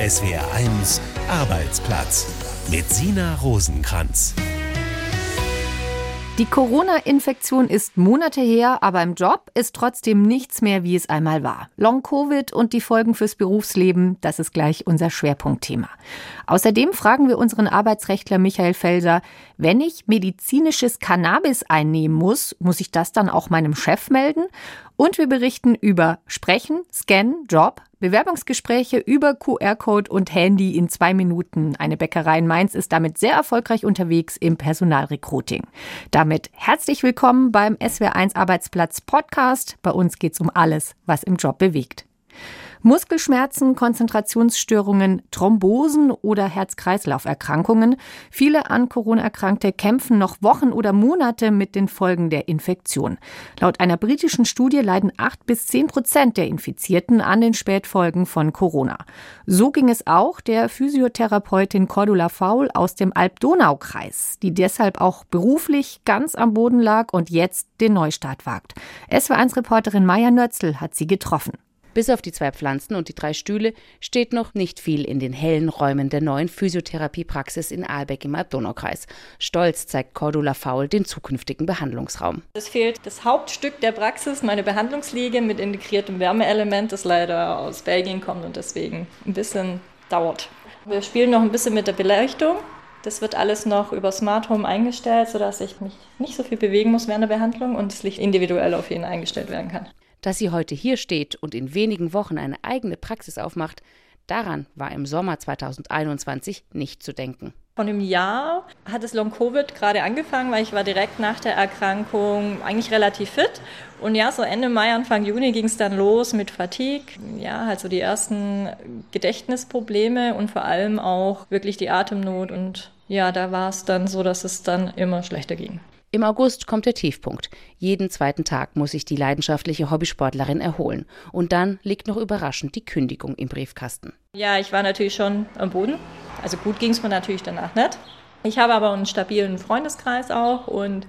SWR1 Arbeitsplatz mit Sina Rosenkranz. Die Corona-Infektion ist Monate her, aber im Job ist trotzdem nichts mehr, wie es einmal war. Long-Covid und die Folgen fürs Berufsleben, das ist gleich unser Schwerpunktthema. Außerdem fragen wir unseren Arbeitsrechtler Michael Felser, wenn ich medizinisches Cannabis einnehmen muss, muss ich das dann auch meinem Chef melden? Und wir berichten über Sprechen, Scannen, Job, Bewerbungsgespräche über QR-Code und Handy in zwei Minuten. Eine Bäckerei in Mainz ist damit sehr erfolgreich unterwegs im Personalrecruiting. Damit herzlich willkommen beim SWR1 Arbeitsplatz Podcast. Bei uns geht's um alles, was im Job bewegt. Muskelschmerzen, Konzentrationsstörungen, Thrombosen oder Herz-Kreislauf-Erkrankungen. Viele an Corona Erkrankte kämpfen noch Wochen oder Monate mit den Folgen der Infektion. Laut einer britischen Studie leiden acht bis zehn Prozent der Infizierten an den Spätfolgen von Corona. So ging es auch der Physiotherapeutin Cordula Faul aus dem Alb-Donau-Kreis, die deshalb auch beruflich ganz am Boden lag und jetzt den Neustart wagt. SW1-Reporterin Maya Nötzl hat sie getroffen. Bis auf die zwei Pflanzen und die drei Stühle steht noch nicht viel in den hellen Räumen der neuen Physiotherapiepraxis in Aalbeck im Alb-Donau-Kreis. Stolz zeigt Cordula Faul den zukünftigen Behandlungsraum. Es fehlt das Hauptstück der Praxis, meine Behandlungsliege mit integriertem Wärmeelement, das leider aus Belgien kommt und deswegen ein bisschen dauert. Wir spielen noch ein bisschen mit der Beleuchtung. Das wird alles noch über Smart Home eingestellt, sodass ich mich nicht so viel bewegen muss während der Behandlung und das Licht individuell auf jeden eingestellt werden kann. Dass sie heute hier steht und in wenigen Wochen eine eigene Praxis aufmacht, daran war im Sommer 2021 nicht zu denken. Von dem Jahr hat das Long-Covid gerade angefangen, weil ich war direkt nach der Erkrankung eigentlich relativ fit. Und ja, so Ende Mai, Anfang Juni ging es dann los mit Fatigue. Ja, halt so die ersten Gedächtnisprobleme und vor allem auch wirklich die Atemnot. Und ja, da war es dann so, dass es dann immer schlechter ging. Im August kommt der Tiefpunkt. Jeden zweiten Tag muss sich die leidenschaftliche Hobbysportlerin erholen. Und dann liegt noch überraschend die Kündigung im Briefkasten. Ja, ich war natürlich schon am Boden. Also gut ging es mir natürlich danach nicht. Ich habe aber einen stabilen Freundeskreis auch und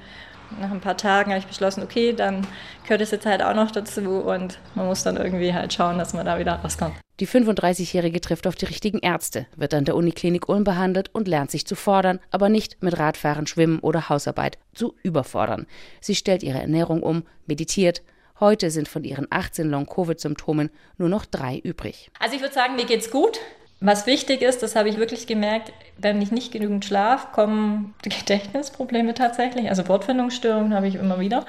nach ein paar Tagen habe ich beschlossen, okay, dann gehört es jetzt halt auch noch dazu und man muss dann irgendwie halt schauen, dass man da wieder rauskommt. Die 35-Jährige trifft auf die richtigen Ärzte, wird an der Uniklinik Ulm behandelt und lernt sich zu fordern, aber nicht mit Radfahren, Schwimmen oder Hausarbeit zu überfordern. Sie stellt ihre Ernährung um, meditiert. Heute sind von ihren 18 Long-Covid-Symptomen nur noch drei übrig. Also ich würde sagen, mir geht's gut. Was wichtig ist, das habe ich wirklich gemerkt, wenn ich nicht genügend schlaf, kommen Gedächtnisprobleme tatsächlich. Also Wortfindungsstörungen habe ich immer wieder.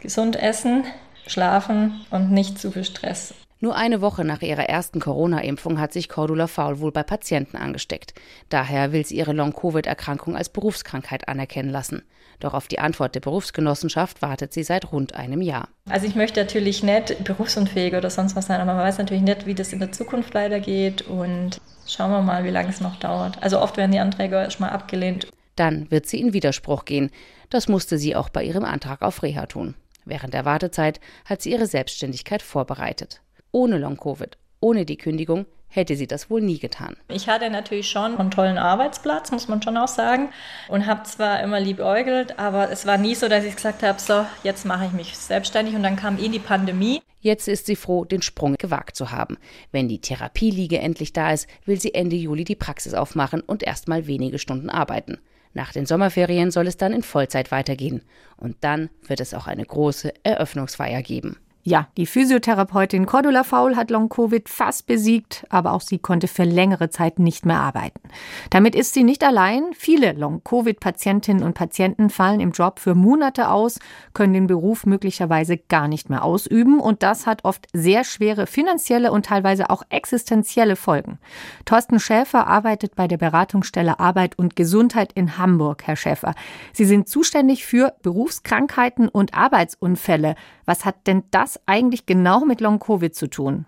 Gesund essen, schlafen und nicht zu viel Stress. Nur eine Woche nach ihrer ersten Corona-Impfung hat sich Cordula Faul wohl bei Patienten angesteckt. Daher will sie ihre Long-Covid-Erkrankung als Berufskrankheit anerkennen lassen. Doch auf die Antwort der Berufsgenossenschaft wartet sie seit rund einem Jahr. Also ich möchte natürlich nicht berufsunfähig oder sonst was sein, aber man weiß natürlich nicht, wie das in der Zukunft weitergeht und schauen wir mal, wie lange es noch dauert. Also oft werden die Anträge erstmal abgelehnt. Dann wird sie in Widerspruch gehen. Das musste sie auch bei ihrem Antrag auf Reha tun. Während der Wartezeit hat sie ihre Selbstständigkeit vorbereitet. Ohne Long-Covid, ohne die Kündigung, hätte sie das wohl nie getan. Ich hatte natürlich schon einen tollen Arbeitsplatz, muss man schon auch sagen, und habe zwar immer liebäugelt, aber es war nie so, dass ich gesagt habe, so, jetzt mache ich mich selbstständig und dann kam eh die Pandemie. Jetzt ist sie froh, den Sprung gewagt zu haben. Wenn die Therapieliege endlich da ist, will sie Ende Juli die Praxis aufmachen und erstmal wenige Stunden arbeiten. Nach den Sommerferien soll es dann in Vollzeit weitergehen. Und dann wird es auch eine große Eröffnungsfeier geben. Ja, die Physiotherapeutin Cordula Faul hat Long-Covid fast besiegt, aber auch sie konnte für längere Zeit nicht mehr arbeiten. Damit ist sie nicht allein. Viele Long-Covid-Patientinnen und Patienten fallen im Job für Monate aus, können den Beruf möglicherweise gar nicht mehr ausüben und das hat oft sehr schwere finanzielle und teilweise auch existenzielle Folgen. Thorsten Schäfer arbeitet bei der Beratungsstelle Arbeit und Gesundheit in Hamburg, Herr Schäfer. Sie sind zuständig für Berufskrankheiten und Arbeitsunfälle. Was hat denn das eigentlich genau mit Long-Covid zu tun?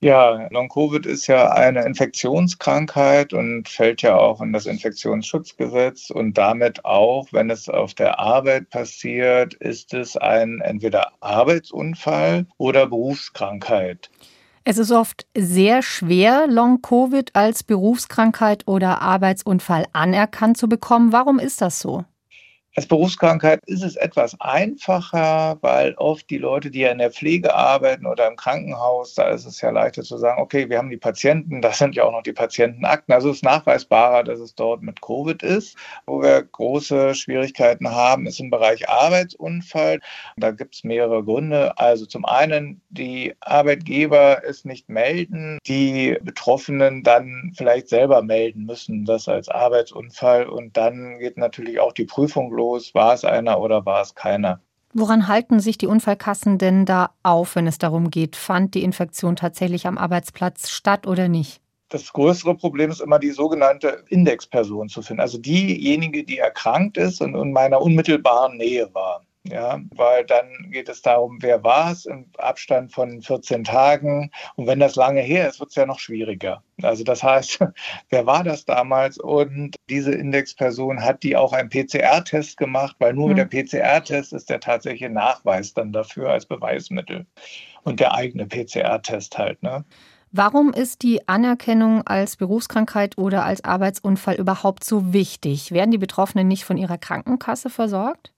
Ja, Long-Covid ist ja eine Infektionskrankheit und fällt ja auch in das Infektionsschutzgesetz und damit auch, wenn es auf der Arbeit passiert, ist es ein entweder Arbeitsunfall oder Berufskrankheit. Es ist oft sehr schwer, Long-Covid als Berufskrankheit oder Arbeitsunfall anerkannt zu bekommen. Warum ist das so? Als Berufskrankheit ist es etwas einfacher, weil oft die Leute, die ja in der Pflege arbeiten oder im Krankenhaus, da ist es ja leichter zu sagen, okay, wir haben die Patienten, das sind ja auch noch die Patientenakten. Also es ist nachweisbarer, dass es dort mit Covid ist. Wo wir große Schwierigkeiten haben, ist im Bereich Arbeitsunfall. Da gibt es mehrere Gründe. Also zum einen, die Arbeitgeber es nicht melden, die Betroffenen dann vielleicht selber melden müssen, das als Arbeitsunfall. Und dann geht natürlich auch die Prüfung los los? War es einer oder war es keiner? Woran halten sich die Unfallkassen denn da auf, wenn es darum geht, fand die Infektion tatsächlich am Arbeitsplatz statt oder nicht? Das größere Problem ist immer die sogenannte Indexperson zu finden, also diejenige, die erkrankt ist und in meiner unmittelbaren Nähe war. Ja, weil dann geht es darum, wer war es im Abstand von 14 Tagen. Und wenn das lange her ist, wird es ja noch schwieriger. Also das heißt, wer war das damals? Und diese Indexperson hat die auch einen PCR-Test gemacht, weil nur mhm. mit der PCR-Test ist der tatsächliche Nachweis dann dafür als Beweismittel. Und der eigene PCR-Test halt. Ne? Warum ist die Anerkennung als Berufskrankheit oder als Arbeitsunfall überhaupt so wichtig? Werden die Betroffenen nicht von ihrer Krankenkasse versorgt?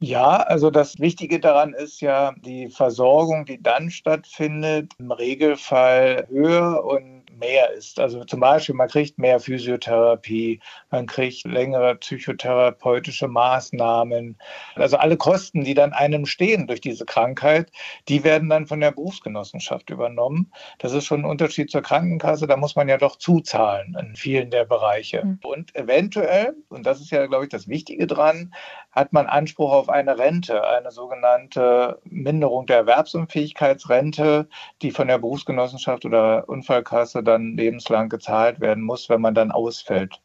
Ja, also das Wichtige daran ist ja die Versorgung, die dann stattfindet, im Regelfall höher und mehr ist. Also zum Beispiel, man kriegt mehr Physiotherapie, man kriegt längere psychotherapeutische Maßnahmen. Also alle Kosten, die dann einem stehen durch diese Krankheit, die werden dann von der Berufsgenossenschaft übernommen. Das ist schon ein Unterschied zur Krankenkasse. Da muss man ja doch zuzahlen in vielen der Bereiche. Mhm. Und eventuell, und das ist ja, glaube ich, das Wichtige dran, hat man Anspruch auf eine Rente, eine sogenannte Minderung der Erwerbsunfähigkeitsrente, die von der Berufsgenossenschaft oder Unfallkasse dann lebenslang gezahlt werden muss, wenn man dann ausfällt.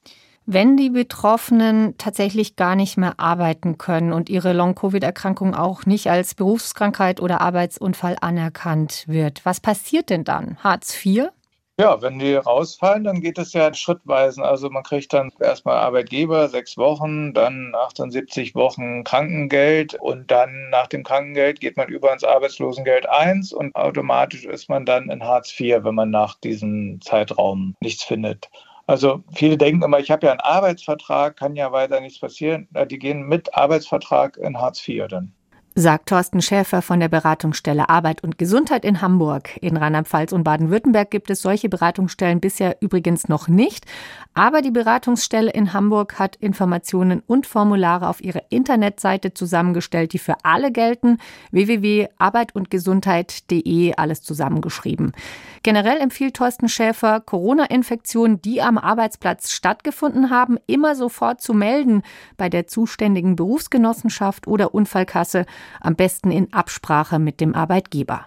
Wenn die Betroffenen tatsächlich gar nicht mehr arbeiten können und ihre Long-Covid-Erkrankung auch nicht als Berufskrankheit oder Arbeitsunfall anerkannt wird, was passiert denn dann? Hartz IV? Ja, wenn die rausfallen, dann geht es ja schrittweise. Also man kriegt dann erstmal Arbeitgeber sechs Wochen, dann 78 Wochen Krankengeld und dann nach dem Krankengeld geht man über ins Arbeitslosengeld 1 und automatisch ist man dann in Hartz IV, wenn man nach diesem Zeitraum nichts findet. Also viele denken immer, ich habe ja einen Arbeitsvertrag, kann ja weiter nichts passieren. Die gehen mit Arbeitsvertrag in Hartz IV dann sagt Thorsten Schäfer von der Beratungsstelle Arbeit und Gesundheit in Hamburg. In Rheinland-Pfalz und Baden-Württemberg gibt es solche Beratungsstellen bisher übrigens noch nicht. Aber die Beratungsstelle in Hamburg hat Informationen und Formulare auf ihrer Internetseite zusammengestellt, die für alle gelten. www.arbeitundgesundheit.de, alles zusammengeschrieben. Generell empfiehlt Thorsten Schäfer, Corona-Infektionen, die am Arbeitsplatz stattgefunden haben, immer sofort zu melden bei der zuständigen Berufsgenossenschaft oder Unfallkasse, am besten in Absprache mit dem Arbeitgeber.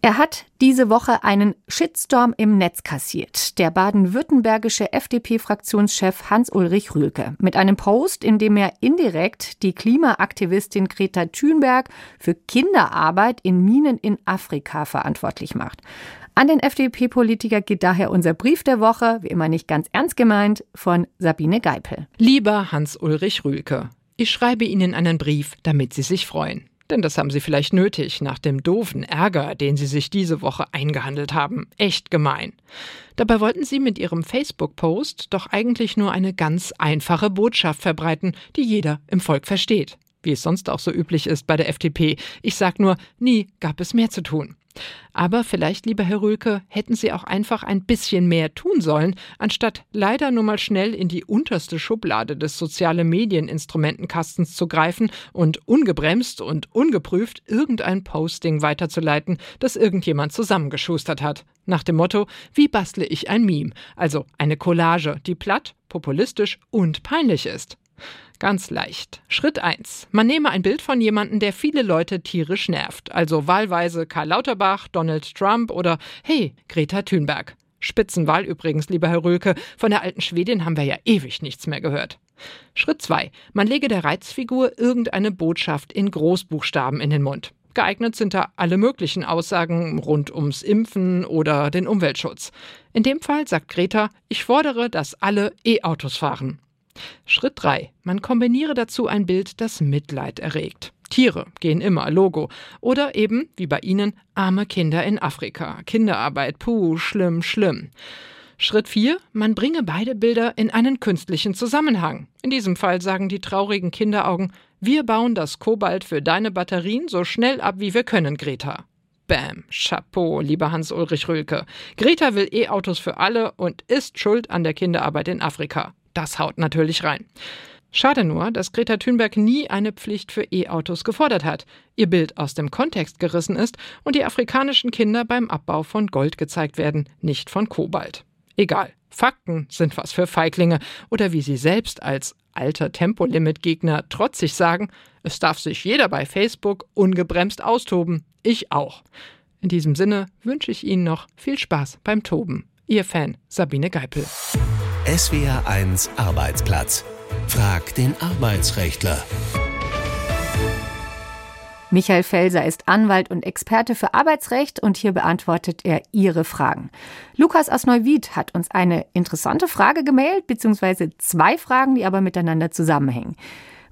Er hat diese Woche einen Shitstorm im Netz kassiert. Der baden-württembergische FDP-Fraktionschef Hans-Ulrich Rühlke mit einem Post, in dem er indirekt die Klimaaktivistin Greta Thunberg für Kinderarbeit in Minen in Afrika verantwortlich macht. An den FDP-Politiker geht daher unser Brief der Woche, wie immer nicht ganz ernst gemeint, von Sabine Geipel. Lieber Hans-Ulrich Rühlke, ich schreibe Ihnen einen Brief, damit Sie sich freuen. Denn das haben sie vielleicht nötig nach dem doofen Ärger, den sie sich diese Woche eingehandelt haben. Echt gemein. Dabei wollten sie mit ihrem Facebook-Post doch eigentlich nur eine ganz einfache Botschaft verbreiten, die jeder im Volk versteht. Wie es sonst auch so üblich ist bei der FDP. Ich sag nur, nie gab es mehr zu tun. Aber vielleicht, lieber Herr Rülke, hätten Sie auch einfach ein bisschen mehr tun sollen, anstatt leider nur mal schnell in die unterste Schublade des soziale Medieninstrumentenkastens zu greifen und ungebremst und ungeprüft irgendein Posting weiterzuleiten, das irgendjemand zusammengeschustert hat. Nach dem Motto, wie bastle ich ein Meme? Also eine Collage, die platt, populistisch und peinlich ist. Ganz leicht. Schritt 1. Man nehme ein Bild von jemandem, der viele Leute tierisch nervt. Also wahlweise Karl Lauterbach, Donald Trump oder hey, Greta Thunberg. Spitzenwahl übrigens, lieber Herr Rülke. Von der alten Schwedin haben wir ja ewig nichts mehr gehört. Schritt 2. Man lege der Reizfigur irgendeine Botschaft in Großbuchstaben in den Mund. Geeignet sind da alle möglichen Aussagen rund ums Impfen oder den Umweltschutz. In dem Fall sagt Greta, ich fordere, dass alle E-Autos fahren. Schritt 3. Man kombiniere dazu ein Bild, das Mitleid erregt. Tiere gehen immer, Logo. Oder eben, wie bei Ihnen, arme Kinder in Afrika. Kinderarbeit, puh, schlimm, schlimm. Schritt 4. Man bringe beide Bilder in einen künstlichen Zusammenhang. In diesem Fall sagen die traurigen Kinderaugen, wir bauen das Kobalt für deine Batterien so schnell ab, wie wir können, Greta. Bam, Chapeau, lieber Hans-Ulrich Rülke. Greta will E-Autos für alle und ist schuld an der Kinderarbeit in Afrika. Das haut natürlich rein. Schade nur, dass Greta Thunberg nie eine Pflicht für E-Autos gefordert hat, ihr Bild aus dem Kontext gerissen ist und die afrikanischen Kinder beim Abbau von Gold gezeigt werden, nicht von Kobalt. Egal, Fakten sind was für Feiglinge oder wie sie selbst als alter Tempolimit-Gegner trotzig sagen, es darf sich jeder bei Facebook ungebremst austoben, ich auch. In diesem Sinne wünsche ich Ihnen noch viel Spaß beim Toben. Ihr Fan Sabine Geipel. SWR 1 Arbeitsplatz. Frag den Arbeitsrechtler. Michael Felser ist Anwalt und Experte für Arbeitsrecht und hier beantwortet er Ihre Fragen. Lukas aus Neuwied hat uns eine interessante Frage gemailt, beziehungsweise zwei Fragen, die aber miteinander zusammenhängen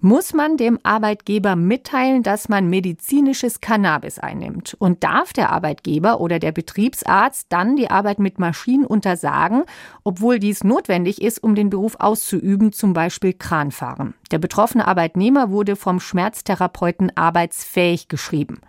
muss man dem Arbeitgeber mitteilen, dass man medizinisches Cannabis einnimmt. Und darf der Arbeitgeber oder der Betriebsarzt dann die Arbeit mit Maschinen untersagen, obwohl dies notwendig ist, um den Beruf auszuüben, zum Beispiel Kranfahren. Der betroffene Arbeitnehmer wurde vom Schmerztherapeuten arbeitsfähig geschrieben.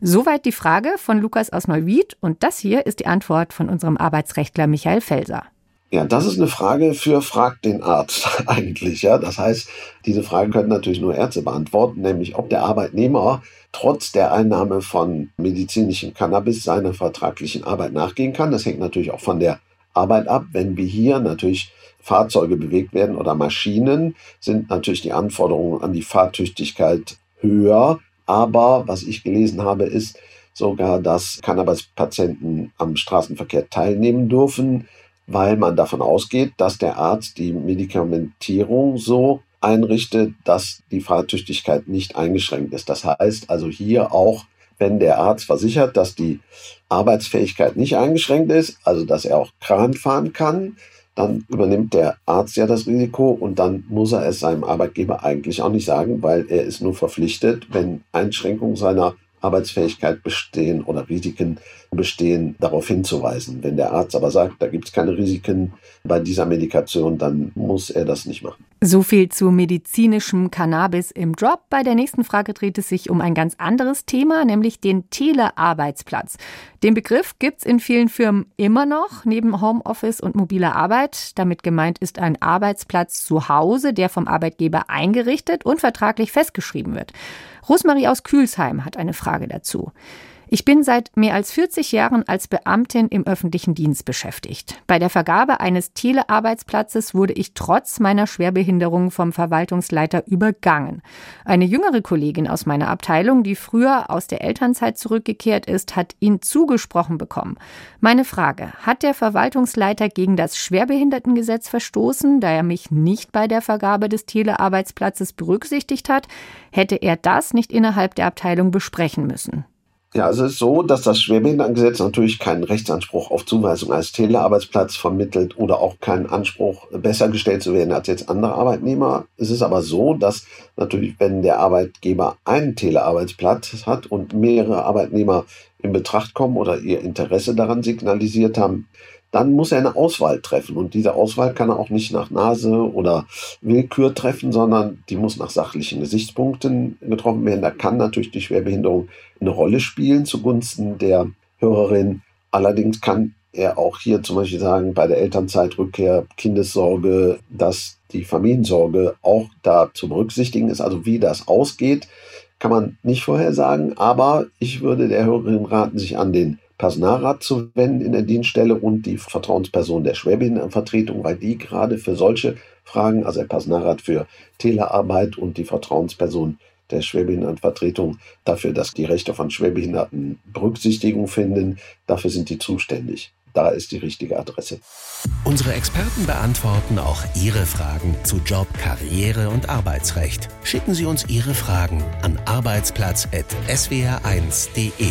Soweit die Frage von Lukas aus Neuwied und das hier ist die Antwort von unserem Arbeitsrechtler Michael Felser. Ja, das ist eine Frage für Frag den Arzt eigentlich. Ja, das heißt, diese Frage können natürlich nur Ärzte beantworten, nämlich ob der Arbeitnehmer trotz der Einnahme von medizinischem Cannabis seiner vertraglichen Arbeit nachgehen kann. Das hängt natürlich auch von der Arbeit ab. Wenn wir hier natürlich Fahrzeuge bewegt werden oder Maschinen, sind natürlich die Anforderungen an die Fahrtüchtigkeit höher. Aber was ich gelesen habe, ist sogar, dass Cannabis-Patienten am Straßenverkehr teilnehmen dürfen weil man davon ausgeht, dass der Arzt die Medikamentierung so einrichtet, dass die Fahrtüchtigkeit nicht eingeschränkt ist. Das heißt also hier auch, wenn der Arzt versichert, dass die Arbeitsfähigkeit nicht eingeschränkt ist, also dass er auch Kran fahren kann, dann übernimmt der Arzt ja das Risiko und dann muss er es seinem Arbeitgeber eigentlich auch nicht sagen, weil er ist nur verpflichtet, wenn Einschränkungen seiner Arbeitsfähigkeit bestehen oder Risiken bestehen, darauf hinzuweisen. Wenn der Arzt aber sagt, da gibt es keine Risiken bei dieser Medikation, dann muss er das nicht machen. So viel zu medizinischem Cannabis im Job. Bei der nächsten Frage dreht es sich um ein ganz anderes Thema, nämlich den Telearbeitsplatz. Den Begriff gibt es in vielen Firmen immer noch, neben Homeoffice und mobiler Arbeit. Damit gemeint ist ein Arbeitsplatz zu Hause, der vom Arbeitgeber eingerichtet und vertraglich festgeschrieben wird. Rosmarie aus Kühlsheim hat eine Frage dazu. Ich bin seit mehr als 40 Jahren als Beamtin im öffentlichen Dienst beschäftigt. Bei der Vergabe eines Telearbeitsplatzes wurde ich trotz meiner Schwerbehinderung vom Verwaltungsleiter übergangen. Eine jüngere Kollegin aus meiner Abteilung, die früher aus der Elternzeit zurückgekehrt ist, hat ihn zugesprochen bekommen. Meine Frage, hat der Verwaltungsleiter gegen das Schwerbehindertengesetz verstoßen, da er mich nicht bei der Vergabe des Telearbeitsplatzes berücksichtigt hat? Hätte er das nicht innerhalb der Abteilung besprechen müssen? Ja, es ist so, dass das Schwerbehindertengesetz natürlich keinen Rechtsanspruch auf Zuweisung als Telearbeitsplatz vermittelt oder auch keinen Anspruch, besser gestellt zu werden als jetzt andere Arbeitnehmer. Es ist aber so, dass natürlich, wenn der Arbeitgeber einen Telearbeitsplatz hat und mehrere Arbeitnehmer in Betracht kommen oder ihr Interesse daran signalisiert haben, dann muss er eine Auswahl treffen. Und diese Auswahl kann er auch nicht nach Nase oder Willkür treffen, sondern die muss nach sachlichen Gesichtspunkten getroffen werden. Da kann natürlich die Schwerbehinderung eine Rolle spielen zugunsten der Hörerin. Allerdings kann er auch hier zum Beispiel sagen, bei der Elternzeitrückkehr, Kindessorge, dass die Familiensorge auch da zu berücksichtigen ist. Also wie das ausgeht, kann man nicht vorher sagen. Aber ich würde der Hörerin raten, sich an den Personalrat zu wenden in der Dienststelle und die Vertrauensperson der Schwerbehindertenvertretung, weil die gerade für solche Fragen, also der Personalrat für Telearbeit und die Vertrauensperson der Schwerbehindertenvertretung dafür, dass die Rechte von Schwerbehinderten Berücksichtigung finden, dafür sind die zuständig. Da ist die richtige Adresse. Unsere Experten beantworten auch Ihre Fragen zu Job, Karriere und Arbeitsrecht. Schicken Sie uns Ihre Fragen an arbeitsplatz.swr1.de.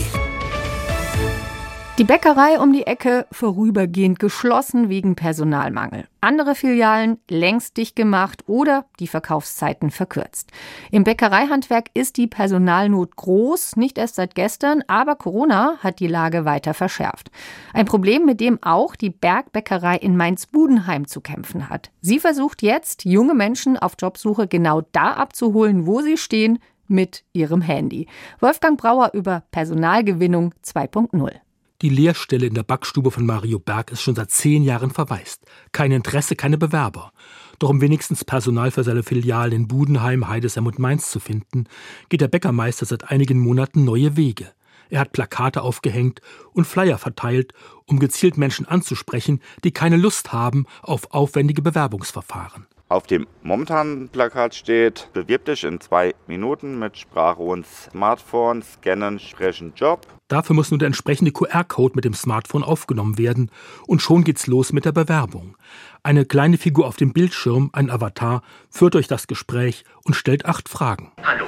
Die Bäckerei um die Ecke vorübergehend geschlossen wegen Personalmangel. Andere Filialen längst dicht gemacht oder die Verkaufszeiten verkürzt. Im Bäckereihandwerk ist die Personalnot groß, nicht erst seit gestern, aber Corona hat die Lage weiter verschärft. Ein Problem, mit dem auch die Bergbäckerei in Mainz-Budenheim zu kämpfen hat. Sie versucht jetzt, junge Menschen auf Jobsuche genau da abzuholen, wo sie stehen, mit ihrem Handy. Wolfgang Brauer über Personalgewinnung 2.0. Die Lehrstelle in der Backstube von Mario Berg ist schon seit zehn Jahren verwaist. Kein Interesse, keine Bewerber. Doch um wenigstens Personal für seine Filialen in Budenheim, Heidesheim und Mainz zu finden, geht der Bäckermeister seit einigen Monaten neue Wege. Er hat Plakate aufgehängt und Flyer verteilt, um gezielt Menschen anzusprechen, die keine Lust haben auf aufwendige Bewerbungsverfahren. Auf dem momentanen Plakat steht, bewirb dich in zwei Minuten mit Sprache und Smartphone, scannen, sprechen Job. Dafür muss nur der entsprechende QR-Code mit dem Smartphone aufgenommen werden und schon geht's los mit der Bewerbung. Eine kleine Figur auf dem Bildschirm, ein Avatar, führt euch das Gespräch und stellt acht Fragen. Hallo,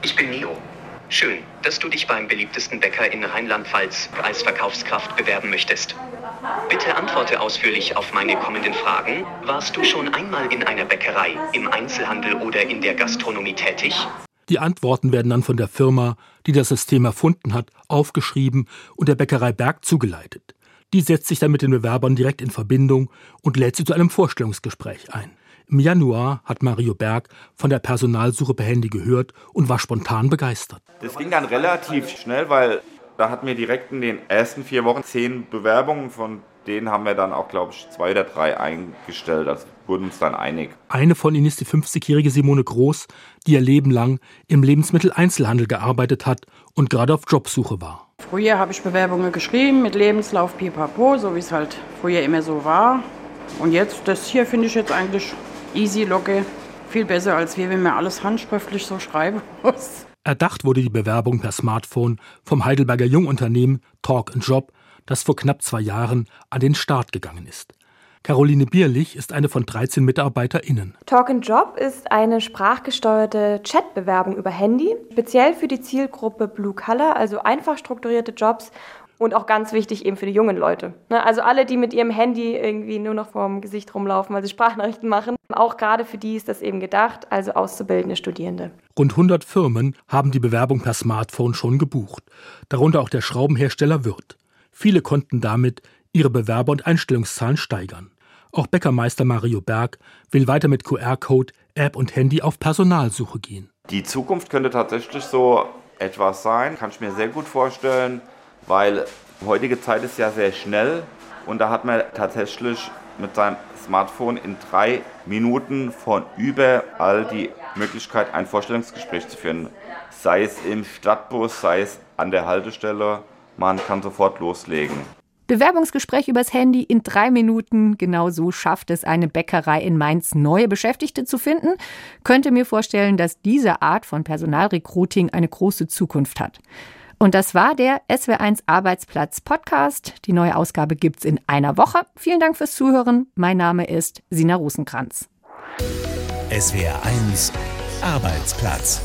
ich bin Nio. Schön, dass du dich beim beliebtesten Bäcker in Rheinland-Pfalz als Verkaufskraft bewerben möchtest. Bitte antworte ausführlich auf meine kommenden Fragen. Warst du schon einmal in einer Bäckerei, im Einzelhandel oder in der Gastronomie tätig? Die Antworten werden dann von der Firma, die das System erfunden hat, aufgeschrieben und der Bäckerei Berg zugeleitet. Die setzt sich dann mit den Bewerbern direkt in Verbindung und lädt sie zu einem Vorstellungsgespräch ein. Im Januar hat Mario Berg von der Personalsuche per Handy gehört und war spontan begeistert. Das ging dann relativ schnell, weil da hatten wir direkt in den ersten vier Wochen zehn Bewerbungen, von denen haben wir dann auch, glaube ich, zwei oder drei eingestellt. Also wurden uns dann einig. Eine von ihnen ist die 50-jährige Simone Groß, die ihr Leben lang im Lebensmitteleinzelhandel gearbeitet hat und gerade auf Jobsuche war. Früher habe ich Bewerbungen geschrieben mit Lebenslauf pipapo, so wie es halt früher immer so war. Und jetzt, das hier finde ich jetzt eigentlich easy, locker, viel besser als wir, wenn man alles handschriftlich so schreiben muss. Erdacht wurde die Bewerbung per Smartphone vom Heidelberger Jungunternehmen Talk Job, das vor knapp zwei Jahren an den Start gegangen ist. Caroline Bierlich ist eine von 13 MitarbeiterInnen. Talk Job ist eine sprachgesteuerte Chatbewerbung über Handy, speziell für die Zielgruppe Blue Color, also einfach strukturierte Jobs und auch ganz wichtig eben für die jungen Leute. Ne, also alle, die mit ihrem Handy irgendwie nur noch vorm Gesicht rumlaufen, weil sie Sprachnachrichten machen. Auch gerade für die ist das eben gedacht, also auszubildende Studierende. Rund 100 Firmen haben die Bewerbung per Smartphone schon gebucht, darunter auch der Schraubenhersteller Wirth. Viele konnten damit ihre Bewerber- und Einstellungszahlen steigern. Auch Bäckermeister Mario Berg will weiter mit QR-Code, App und Handy auf Personalsuche gehen. Die Zukunft könnte tatsächlich so etwas sein, kann ich mir sehr gut vorstellen weil heutige Zeit ist ja sehr schnell und da hat man tatsächlich mit seinem Smartphone in drei Minuten von überall die Möglichkeit, ein Vorstellungsgespräch zu führen. Sei es im Stadtbus, sei es an der Haltestelle, man kann sofort loslegen. Bewerbungsgespräch übers Handy in drei Minuten. Genau so schafft es eine Bäckerei in Mainz, neue Beschäftigte zu finden. Könnte mir vorstellen, dass diese Art von Personalrecruiting eine große Zukunft hat. Und das war der SW1 Arbeitsplatz Podcast. Die neue Ausgabe gibt's in einer Woche. Vielen Dank fürs Zuhören. Mein Name ist Sina Rosenkranz. SWR1 Arbeitsplatz.